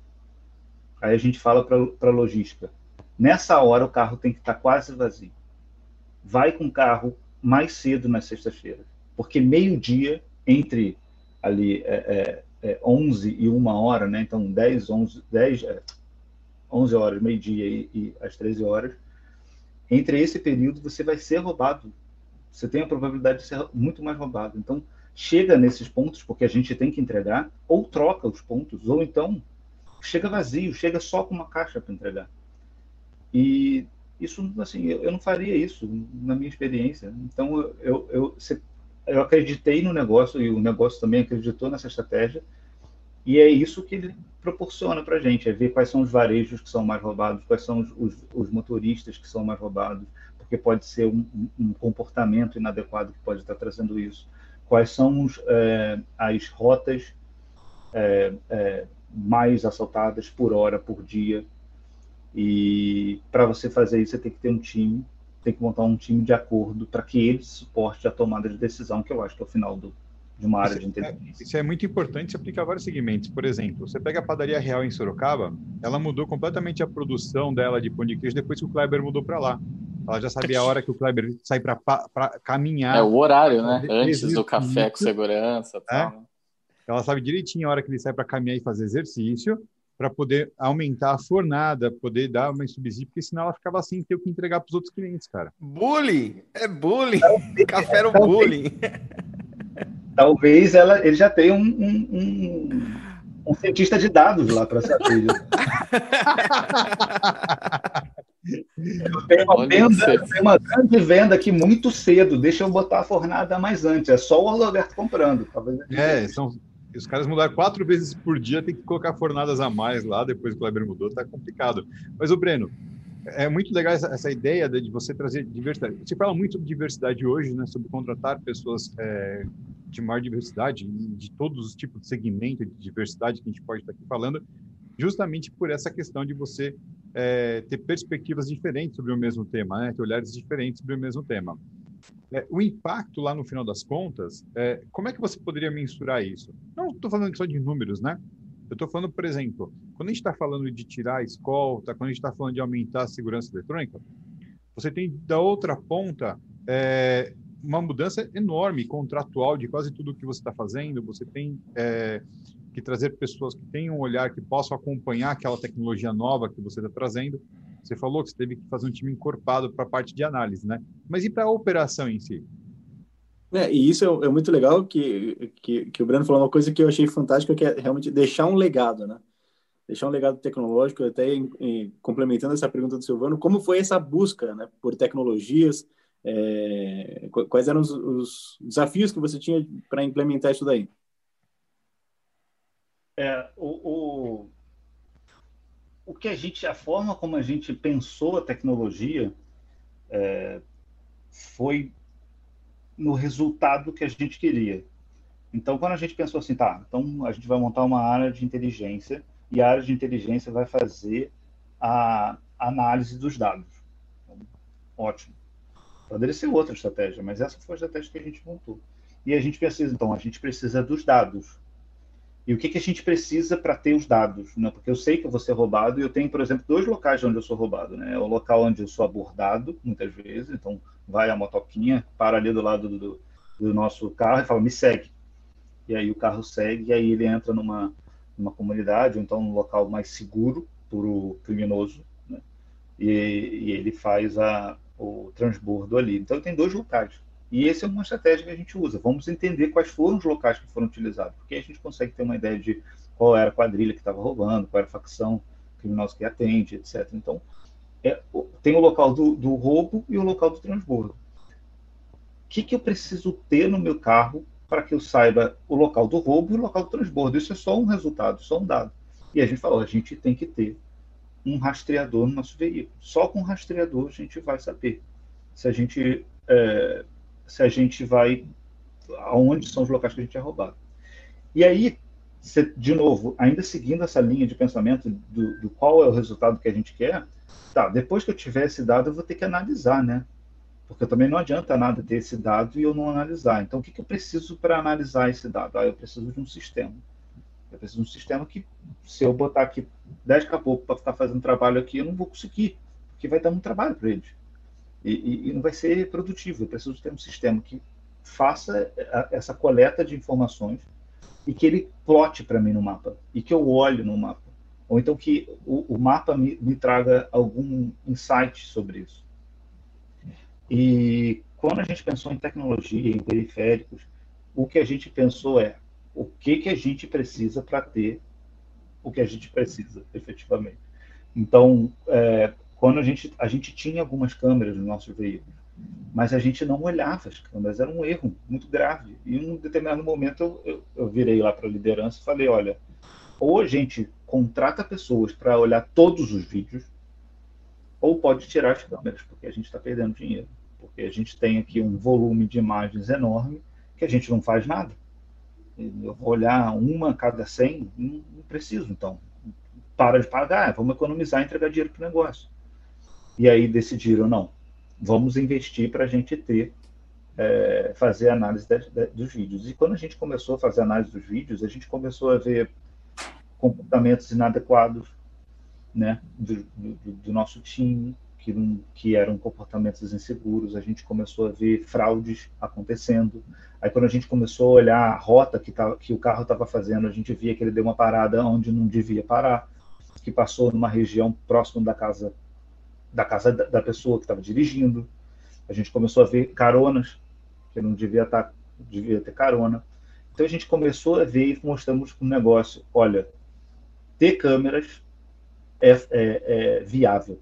Aí a gente fala para a logística. Nessa hora o carro tem que estar tá quase vazio. Vai com o carro mais cedo na sexta-feira, porque meio-dia, entre ali é, é, é 11 e uma hora, né? então 10, 11, 10, 11 horas, meio-dia e, e às 13 horas, entre esse período você vai ser roubado. Você tem a probabilidade de ser muito mais roubado. Então, chega nesses pontos, porque a gente tem que entregar, ou troca os pontos, ou então chega vazio, chega só com uma caixa para entregar. E isso, assim, eu, eu, não faria isso na minha experiência. Então, eu, eu, eu, eu acreditei no negócio e o negócio também acreditou nessa estratégia e é isso que ele proporciona para a gente, é ver quais são os varejos que são mais roubados, quais são os, os, os motoristas que são mais roubados, porque pode ser um, um, comportamento inadequado que pode estar trazendo isso. Quais são os, é, as rotas é, é, mais assaltadas por hora, por dia. E para você fazer isso, você tem que ter um time, tem que montar um time de acordo para que ele suporte a tomada de decisão, que eu acho que é o final do, de uma área isso, de inteligência. É, isso é muito importante se aplicar vários segmentos. Por exemplo, você pega a padaria real em Sorocaba, ela mudou completamente a produção dela de pão de queijo depois que o Kleber mudou para lá. Ela já sabia a hora que o Kleber sai para caminhar. É o horário, né? Antes do café com segurança. Tal, é. né? Ela sabe direitinho a hora que ele sai para caminhar e fazer exercício, para poder aumentar a fornada, poder dar uma subsídio, porque senão ela ficava sem ter o que entregar para os outros clientes, cara. Bullying! É bullying! Café era um bullying! Talvez ela, ele já tenha um, um, um, um cientista de dados lá para saber. Tem uma, venda, tem uma grande venda aqui muito cedo. Deixa eu botar a fornada mais antes. É só o Roberto comprando. É, são, os caras mudaram quatro vezes por dia, tem que colocar fornadas a mais lá, depois que o Kleber mudou, tá complicado. Mas, o Breno, é muito legal essa, essa, ideia de você trazer diversidade. Você fala muito sobre diversidade hoje, né? Sobre contratar pessoas é, de maior diversidade, de todos os tipos de segmento de diversidade que a gente pode estar aqui falando, justamente por essa questão de você é, ter perspectivas diferentes sobre o mesmo tema, né? ter olhares diferentes sobre o mesmo tema. É, o impacto lá no final das contas, é, como é que você poderia mensurar isso? Não estou falando só de números, né? Eu estou falando, por exemplo, quando a gente está falando de tirar a escolta, quando a gente está falando de aumentar a segurança eletrônica, você tem da outra ponta é, uma mudança enorme contratual de quase tudo que você está fazendo. Você tem é, que trazer pessoas que tenham um olhar, que possam acompanhar aquela tecnologia nova que você está trazendo. Você falou que você teve que fazer um time encorpado para a parte de análise, né? Mas e para a operação em si? É, e isso é, é, muito legal que, que, que o Breno falou uma coisa que eu achei fantástica, que é realmente deixar um legado, né? Deixar um legado tecnológico, até em, em, complementando essa pergunta do Silvano, como foi essa busca né, por tecnologias, é, quais eram os, os, desafios que você tinha para implementar isso daí? É, o, o, o que a gente, a forma como a gente pensou a tecnologia é, foi no resultado que a gente queria. Então, quando a gente pensou assim, tá, então a gente vai montar uma área de inteligência e a área de inteligência vai fazer a análise dos dados. Ótimo. Poderia ser outra estratégia, mas essa foi a estratégia que a gente montou. E a gente precisa, então, a gente precisa dos dados. E o que, que a gente precisa para ter os dados? Né? Porque eu sei que eu vou ser roubado e eu tenho, por exemplo, dois locais onde eu sou roubado. Né? É o local onde eu sou abordado, muitas vezes. Então, vai a motoquinha, para ali do lado do, do nosso carro e fala, me segue. E aí o carro segue e aí ele entra numa, numa comunidade ou então num local mais seguro o criminoso, né? e, e, ele faz a, o transbordo ali. Então, tem dois locais. E essa é uma estratégia que a gente usa. Vamos entender quais foram os locais que foram utilizados, porque a gente consegue ter uma ideia de qual era a quadrilha que estava roubando, qual era a facção criminosa que atende, etc. Então, é, tem o local do, do, roubo e o local do transbordo. O que, que eu preciso ter no meu carro para que eu saiba o local do roubo e o local do transbordo? Isso é só um resultado, só um dado. E a gente falou, a gente tem que ter um rastreador no nosso veículo. Só com rastreador a gente vai saber se a gente é, se a gente vai aonde são os locais que a gente é roubado. E aí, de novo, ainda seguindo essa linha de pensamento do, do, qual é o resultado que a gente quer, tá, depois que eu tiver esse dado, eu vou ter que analisar, né? Porque também não adianta nada ter esse dado e eu não analisar. Então, o que, que eu preciso para analisar esse dado? Ah, eu preciso de um sistema. Eu preciso de um sistema que, se eu botar aqui 10 caboclos para ficar fazendo trabalho aqui, eu não vou conseguir, porque vai dar muito trabalho para eles e, e, e não vai ser produtivo. Eu preciso ter um sistema que faça essa coleta de informações e que ele plote para mim no mapa e que eu olhe no mapa. Ou então que o, o mapa me, me, traga algum insight sobre isso. E quando a gente pensou em tecnologia, em periféricos, o que a gente pensou é o que, que a gente precisa para ter o que a gente precisa, efetivamente. Então, é, quando a gente, a gente tinha algumas câmeras no nosso veículo, mas a gente não olhava as câmeras, era um erro muito grave. E em um determinado momento eu, eu, eu virei lá para a liderança e falei: olha, ou a gente contrata pessoas para olhar todos os vídeos, ou pode tirar as câmeras, porque a gente está perdendo dinheiro. Porque a gente tem aqui um volume de imagens enorme que a gente não faz nada. Eu vou olhar uma a cada 100, não, não preciso, então. Para de pagar, vamos economizar e entregar dinheiro para o negócio. E aí decidiram, não, vamos investir para a gente ter, é, fazer análise de, de, dos vídeos. E quando a gente começou a fazer análise dos vídeos, a gente começou a ver comportamentos inadequados né, do, do, do nosso time, que, que eram comportamentos inseguros, a gente começou a ver fraudes acontecendo. Aí, quando a gente começou a olhar a rota que, tava, que o carro estava fazendo, a gente via que ele deu uma parada onde não devia parar, que passou numa região próxima da casa da casa da, pessoa que estava dirigindo. A gente começou a ver caronas, que não devia, tá, devia ter carona. Então a gente começou a ver e mostramos um negócio. Olha, ter câmeras é, é, é viável.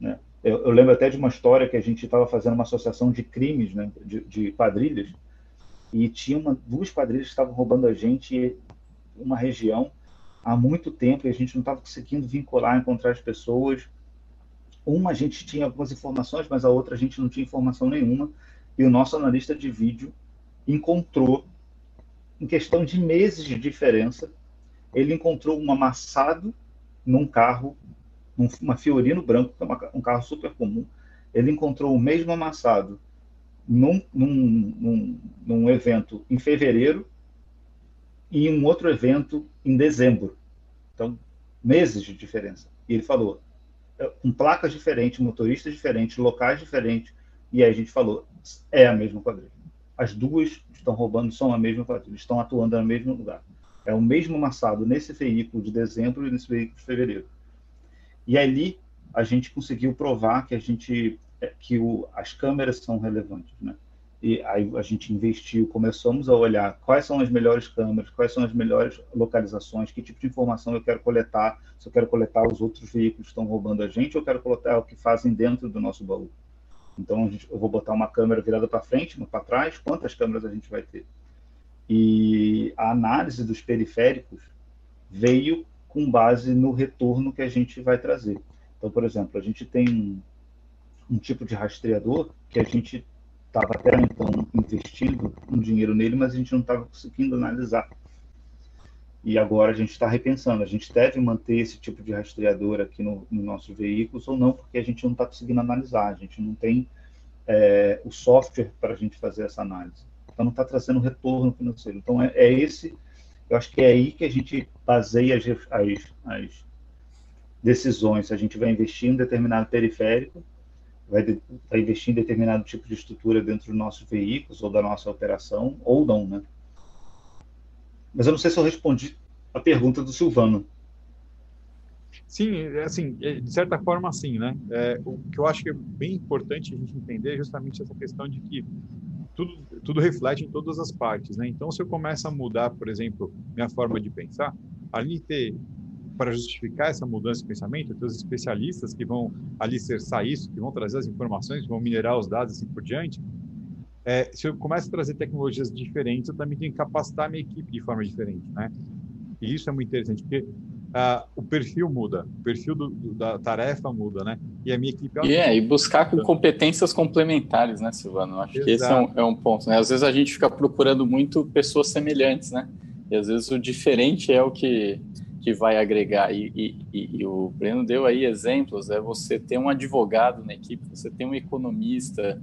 Né? Eu, eu, lembro até de uma história que a gente estava fazendo uma associação de crimes, né, de, de quadrilhas, e tinha uma, duas quadrilhas que estavam roubando a gente uma região há muito tempo e a gente não estava conseguindo vincular, encontrar as pessoas. Uma a gente tinha algumas informações, mas a outra a gente não tinha informação nenhuma. E o nosso analista de vídeo encontrou, em questão de meses de diferença, ele encontrou um amassado num carro, uma Fiorino branco, que é um carro super comum. Ele encontrou o mesmo amassado num, num, num, num evento em fevereiro e um outro evento em dezembro. Então, meses de diferença. E ele falou: com placas diferentes, motoristas diferentes, locais diferentes. E aí a gente falou, é a mesma quadrilha. As duas estão roubando, são a mesma quadrilha, estão atuando no mesmo lugar. É o mesmo amassado nesse veículo de dezembro e nesse veículo de fevereiro. E ali a gente conseguiu provar que a gente é, que o, as câmeras são relevantes, né? E aí a gente investiu, começamos a olhar quais são as melhores câmeras, quais são as melhores localizações, que tipo de informação eu quero coletar, se eu quero coletar os outros veículos que estão roubando a gente, ou eu quero coletar o que fazem dentro do nosso baú. Então gente, eu vou botar uma câmera virada para frente, uma para trás, quantas câmeras a gente vai ter? E a análise dos periféricos veio com base no retorno que a gente vai trazer. Então, por exemplo, a gente tem um, um tipo de rastreador que a gente estava até então investindo um dinheiro nele, mas a gente não estava conseguindo analisar. E agora a gente está repensando, a gente deve manter esse tipo de rastreador aqui no, no nosso veículo ou não, porque a gente não está conseguindo analisar, a gente não tem é, o software para a gente fazer essa análise. Então não está trazendo retorno financeiro. Então é, é, esse, eu acho que é aí que a gente baseia as, as, as decisões. A gente vai investir em um determinado periférico vai, de, vai investir em determinado tipo de estrutura dentro dos nossos veículos ou da nossa operação, ou não, né? Mas eu não sei se eu respondi a pergunta do Silvano. Sim, é assim, é, de certa forma, sim, né? É, o que eu acho que é bem importante a gente entender é justamente essa questão de que tudo, tudo reflete em todas as partes, né? Então, se eu começo a mudar, por exemplo, minha forma de pensar, além de ter, para justificar essa mudança de pensamento, ter os especialistas que vão alicerçar isso, que vão trazer as informações, vão minerar os dados assim por diante, é, se eu começo a trazer tecnologias diferentes, eu também tenho que capacitar a minha equipe de forma diferente, né? E isso é muito interessante, porque uh, o perfil muda, o perfil do, do, da tarefa muda, né? E a minha equipe... E, é, e buscar com competências complementares, né, Silvano? Acho Exato. que esse é um, é um ponto, né? Às vezes a gente fica procurando muito pessoas semelhantes, né? E às vezes o diferente é o que, que vai agregar. E, e, e, e o Breno deu aí exemplos, é você ter um advogado na equipe, você ter um economista,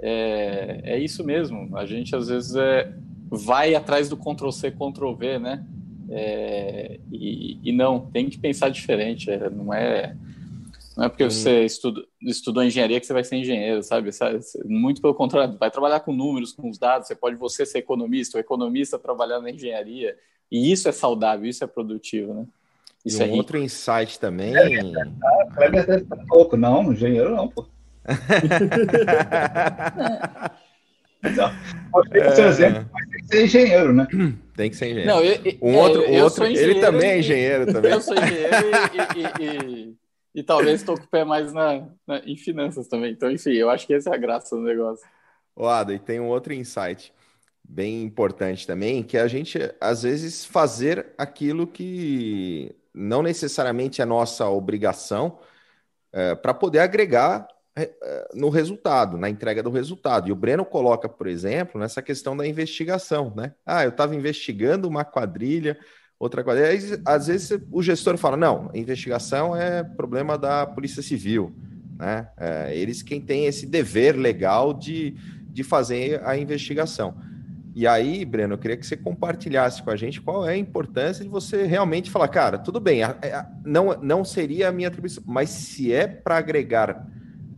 é, é isso mesmo. A gente às vezes é, vai atrás do Ctrl-C, Ctrl-V, né? É, e, e, não, tem que pensar diferente. É, não é não é porque você estudo, estudou engenharia que você vai ser engenheiro, sabe? Muito pelo contrário, vai trabalhar com números, com os dados. Você pode você ser economista, o economista trabalhar na engenharia. E isso é saudável, isso é produtivo, né? Isso e um é outro insight também. Kleber deve estar pouco, não, engenheiro não, pô. <laughs> É... seu exemplo, mas tem que ser engenheiro, né? <clears throat> Tem que ser engenheiro. Não, eu, um outro, eu, outro ele também é engenheiro também. <laughs> Eu sou engenheiro e, e, e, e talvez estou com o pé mais na, na, em finanças também. Então, enfim, eu acho que essa é a graça do negócio. O Ada, e tem um outro insight bem importante também, que é a gente, às vezes, fazer aquilo que não necessariamente é nossa obrigação é, para poder agregar é, é, no resultado, na entrega do resultado. E o Breno coloca, por exemplo, nessa questão da investigação, né? Ah, eu estava investigando uma quadrilha, outra quadrilha. Às vezes o gestor fala: não, investigação é problema da Polícia Civil, né? É, eles quem tem esse dever legal de, de fazer a investigação. E aí, Breno, eu queria que você compartilhasse com a gente qual é a importância de você realmente falar, cara, tudo bem, a, a, não, não seria a minha atribuição, mas se é para agregar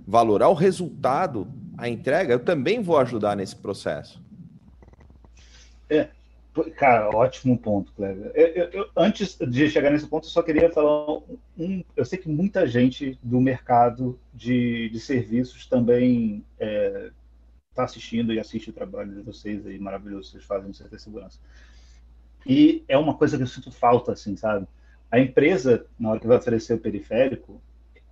valorar o resultado, a entrega, eu também vou ajudar nesse processo. É, cara, ótimo ponto, Cleber. Eu, eu, antes de chegar nesse ponto, eu só queria falar um. Eu sei que muita gente do mercado de, de serviços também é, tá assistindo e assiste o trabalho de vocês aí, maravilhoso, vocês fazem no CT Segurança. E é uma coisa que eu sinto falta, assim, sabe? A empresa, na hora que vai oferecer o periférico,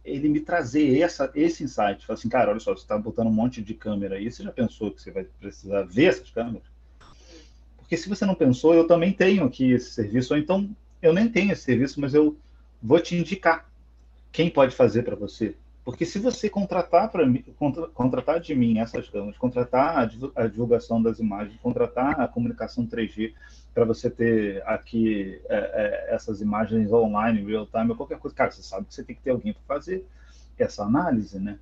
ele me trazer essa, esse insight. Falar assim, cara, olha só, você está botando um monte de câmera aí, você já pensou que você vai precisar ver essas câmeras? Porque se você não pensou, eu também tenho aqui esse serviço, ou então eu nem tenho esse serviço, mas eu vou te indicar quem pode fazer para você. Porque se você contratar para contra, contratar de mim essas câmeras, contratar a divulgação das imagens, contratar a comunicação 3G para você ter aqui é, é, essas imagens online, real time, ou qualquer coisa, cara, você sabe que você tem que ter alguém para fazer essa análise, né?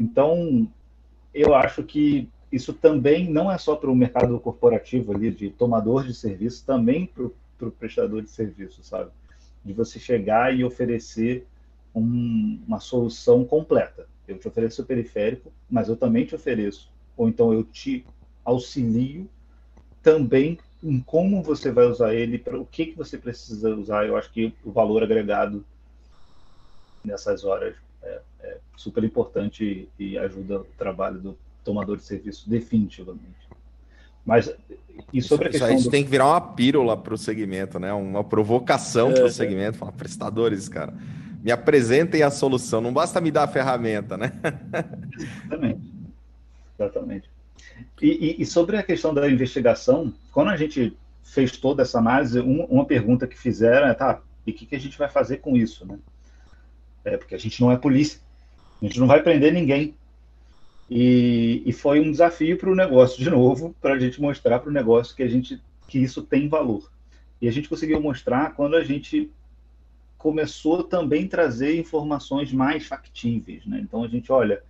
Então, eu acho que isso também não é só para o mercado corporativo ali, de tomador de serviço, também para o prestador de serviço, sabe? De você chegar e oferecer um, uma solução completa. Eu te ofereço o periférico, mas eu também te ofereço, ou então eu te auxilio também em como você vai usar ele, para o que, que você precisa usar. Eu acho que o valor agregado nessas horas é, é super importante e, e ajuda o trabalho do tomador de serviço definitivamente. Mas e sobre isso, a questão isso do... tem que virar uma pílula para o segmento, né? Uma provocação é, para o segmento, falar prestadores, cara me apresentem a solução, não basta me dar a ferramenta, né? Exatamente. Exatamente. E, e, e, sobre a questão da investigação, quando a gente fez toda essa análise, um, uma pergunta que fizeram é, tá, e o que, que a gente vai fazer com isso, né? É, porque a gente não é polícia, a gente não vai prender ninguém. E, e foi um desafio para o negócio, de novo, para a gente mostrar para o negócio que a gente que isso tem valor. E a gente conseguiu mostrar quando a gente começou também a trazer informações mais factíveis. Né? Então, a gente olha,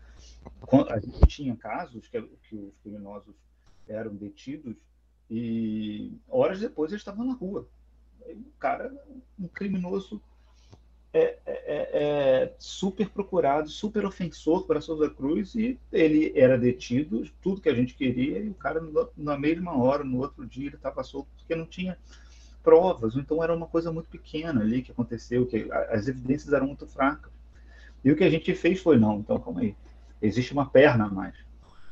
a gente tinha casos que, que os criminosos eram detidos e horas depois eles estavam na rua. O cara, um criminoso é, é, é, é super procurado, super ofensor para Souza Cruz e ele era detido, tudo que a gente queria, e o cara na mesma hora, no outro dia, ele estava solto porque não tinha provas, então era uma coisa muito pequena ali que aconteceu, que as evidências eram muito fracas. E o que a gente fez foi, não, então calma aí, existe uma perna a mais.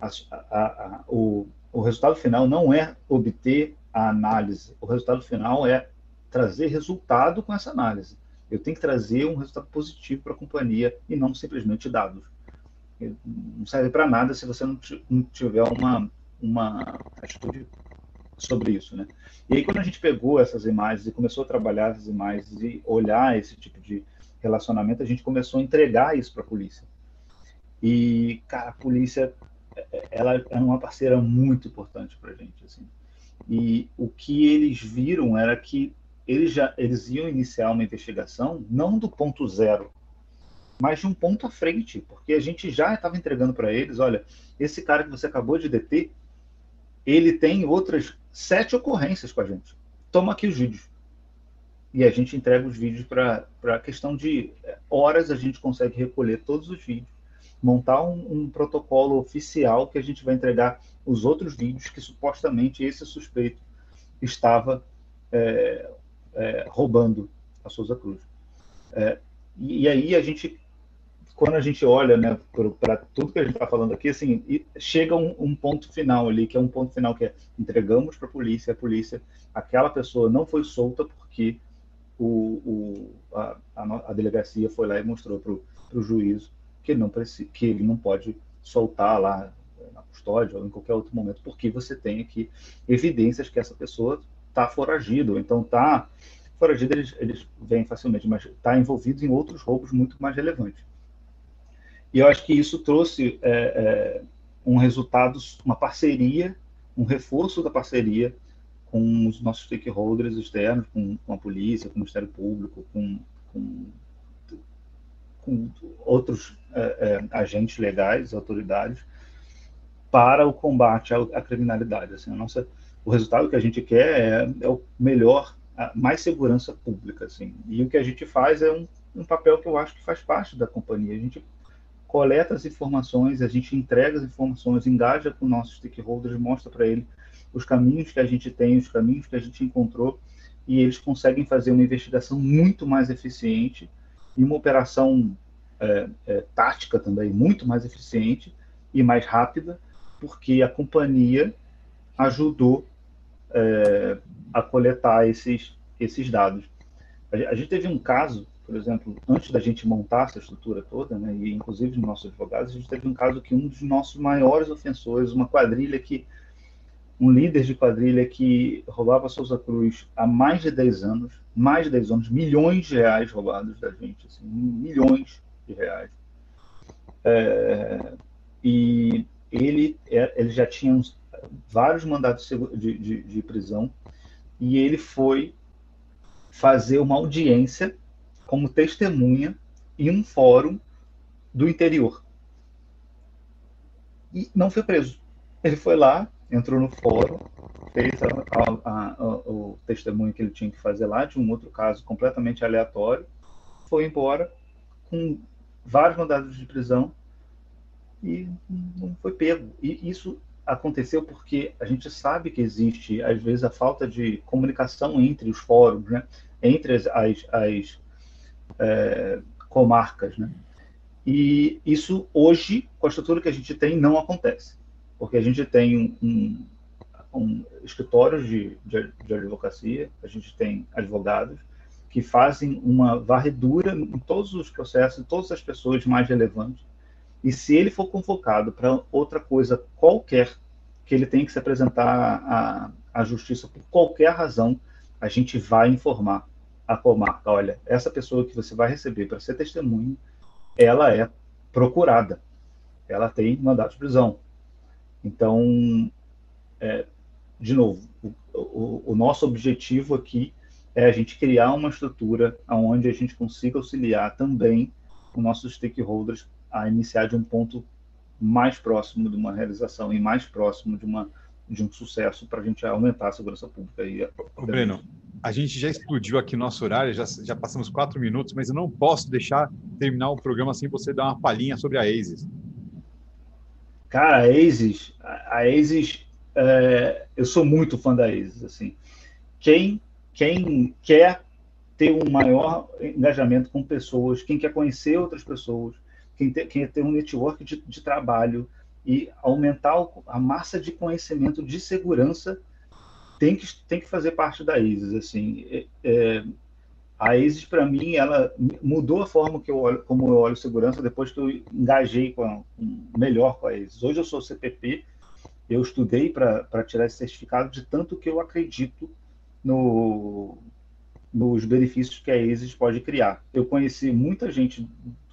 A, a, a, o, o resultado final não é obter a análise, o resultado final é trazer resultado com essa análise. Eu tenho que trazer um resultado positivo para a companhia e não simplesmente dados. Não serve para nada se você não tiver uma, uma atitude sobre isso, né? E aí quando a gente pegou essas imagens e começou a trabalhar essas imagens e olhar esse tipo de relacionamento, a gente começou a entregar isso para a polícia. E cara, a polícia ela é uma parceira muito importante para a gente, assim. E o que eles viram era que eles já eles iam iniciar uma investigação não do ponto zero, mas de um ponto à frente, porque a gente já estava entregando para eles, olha, esse cara que você acabou de deter, ele tem outras sete ocorrências com a gente. Toma aqui os vídeos. E a gente entrega os vídeos para a questão de horas, a gente consegue recolher todos os vídeos, montar um, um, protocolo oficial que a gente vai entregar os outros vídeos que supostamente esse suspeito estava é, é, roubando a Souza Cruz. É, e, e, aí a gente, quando a gente olha né, para tudo que a gente está falando aqui, assim, chega um, um, ponto final ali, que é um ponto final que é entregamos para a polícia, a polícia, aquela pessoa não foi solta porque o, o a, a, delegacia foi lá e mostrou para o juízo que não precisa, que ele não pode soltar lá na custódia ou em qualquer outro momento, porque você tem aqui evidências que essa pessoa está foragido, então está foragido eles, eles vêm facilmente, mas está envolvido em outros roubos muito mais relevantes. E eu acho que isso trouxe é, é, um resultado, uma parceria, um reforço da parceria com os nossos stakeholders externos, com, com a polícia, com o Ministério Público, com, com, com outros é, é agentes legais, autoridades, para o combate à, à criminalidade. Assim, nossa o resultado que a gente quer é, é o melhor, mais segurança pública, assim. E o que a gente faz é um, um papel que eu acho que faz parte da companhia. A gente coleta as informações, a gente entrega as informações, engaja com nossos stakeholders, mostra para ele os caminhos que a gente tem, os caminhos que a gente encontrou, e eles conseguem fazer uma investigação muito mais eficiente e uma operação é, é, tática também muito mais eficiente e mais rápida, porque a companhia ajudou é, a coletar esses, esses dados. A gente teve um caso, por exemplo, antes da gente montar essa estrutura toda, né, e inclusive nos nossos advogados, a gente teve um caso que um dos nossos maiores ofensores, uma quadrilha que, um líder de quadrilha que roubava Souza Cruz há mais de 10 anos, mais de 10 anos, milhões de reais roubados da gente, assim, milhões de reais. É, e ele, é, ele já tinha uns vários mandatos de, de, de prisão e ele foi fazer uma audiência como testemunha em um fórum do interior. E não foi preso. Ele foi lá, entrou no fórum, fez a, a, a, o testemunho que ele tinha que fazer lá, de um outro caso completamente aleatório, foi embora com vários mandados de prisão e não foi pego. E isso aconteceu porque a gente sabe que existe, às vezes, a falta de comunicação entre os fóruns, né? entre as, as, as é, comarcas. Né? E isso, hoje, com a estrutura que a gente tem, não acontece. Porque a gente tem um, um escritório de, de, de advocacia, a gente tem advogados que fazem uma varredura em todos os processos, em todas as pessoas mais relevantes, e se ele for convocado para outra coisa qualquer, que ele tem que se apresentar à, à justiça por qualquer razão, a gente vai informar a comarca: olha, essa pessoa que você vai receber para ser testemunho, ela é procurada, ela tem mandato de prisão. Então, é, de novo, o, o, o, nosso objetivo aqui é a gente criar uma estrutura onde a gente consiga auxiliar também os nossos stakeholders a iniciar de um ponto mais próximo de uma realização e mais próximo de, uma, de um sucesso para a gente aumentar a segurança pública. E a... Ô, Breno, a gente já explodiu aqui nosso horário, já, já passamos quatro minutos, mas eu não posso deixar terminar o programa sem você dar uma palhinha sobre a ASIS. Cara, a ASIS, a ASIS, é, eu sou muito fã da ASIS, assim. Quem quem quer ter um maior engajamento com pessoas, quem quer conhecer outras pessoas, quem, quer ter um network de, de trabalho e aumentar a massa de conhecimento de segurança tem que, tem que fazer parte da ISIS. Assim, é, é a ISIS, para mim, ela mudou a forma que eu olho, como eu olho segurança depois que eu engajei com a, melhor com a ISIS. Hoje eu sou CPP, eu estudei para tirar esse certificado de tanto que eu acredito no, nos benefícios que a ISIS pode criar. Eu conheci muita gente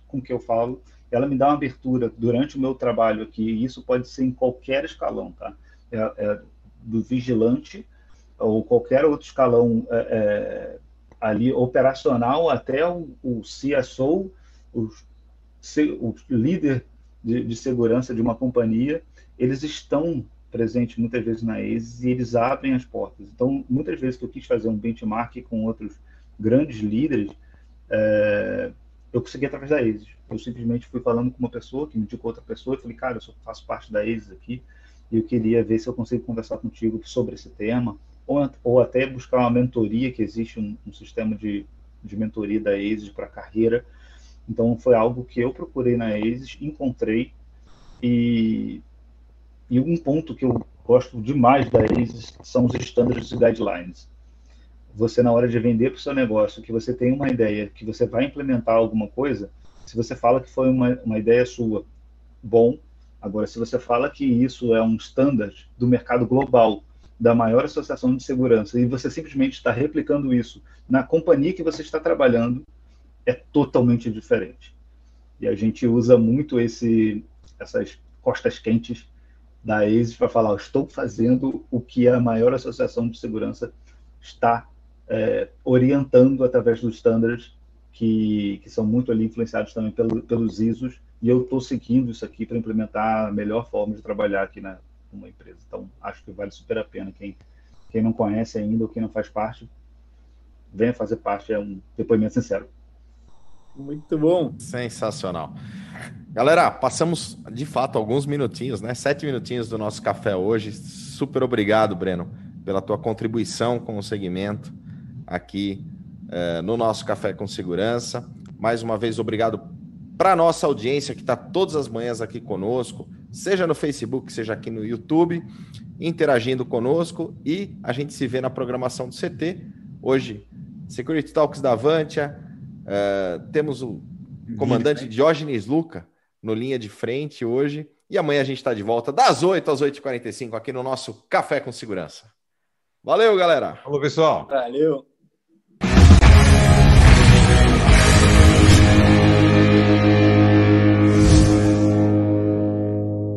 com que eu falo, ela me dá uma abertura durante o meu trabalho aqui, e isso pode ser em qualquer escalão, tá? É, é do vigilante ou qualquer outro escalão é, é ali operacional até o, o CSO, o, o líder de, de, segurança de uma companhia, eles estão presentes muitas vezes na ESIS e eles abrem as portas. Então, muitas vezes que eu quis fazer um benchmark com outros grandes líderes, é, eu consegui através da ESIS. Eu simplesmente fui falando com uma pessoa que me indicou outra pessoa e falei, cara, eu faço parte da ESIS aqui e eu queria ver se eu consigo conversar contigo sobre esse tema ou, ou até buscar uma mentoria, que existe um, um sistema de, de mentoria da ASIS para carreira. Então, foi algo que eu procurei na ASIS, encontrei, e, e um ponto que eu gosto demais da ASIS são os standards e guidelines. Você, na hora de vender para o seu negócio, que você tem uma ideia, que você vai implementar alguma coisa, se você fala que foi uma, uma ideia sua, bom. Agora, se você fala que isso é um standard do mercado global, da maior associação de segurança e você simplesmente está replicando isso na companhia que você está trabalhando, é totalmente diferente. E a gente usa muito esse, essas costas quentes da ASIS para falar: estou fazendo o que a maior associação de segurança está é, orientando através dos standards, que, que são muito ali influenciados também pelo, pelos ISOs, e eu estou seguindo isso aqui para implementar a melhor forma de trabalhar aqui na, uma empresa. Então, acho que vale super a pena. Quem, quem não conhece ainda ou quem não faz parte, venha fazer parte. É um depoimento sincero. Muito bom. Sensacional. Galera, passamos de fato alguns minutinhos, né? Sete minutinhos do nosso café hoje. Super obrigado, Breno, pela tua contribuição com o segmento aqui eh, no nosso Café com Segurança. Mais uma vez, obrigado para a nossa audiência que está todas as manhãs aqui conosco seja no Facebook, seja aqui no YouTube, interagindo conosco e a gente se vê na programação do CT. Hoje, Security Talks da Avantia, uh, temos o comandante Diógenes Luca no linha de frente hoje. E amanhã a gente está de volta das 8 às 8h45 aqui no nosso Café com Segurança. Valeu, galera. Falou, pessoal. Valeu.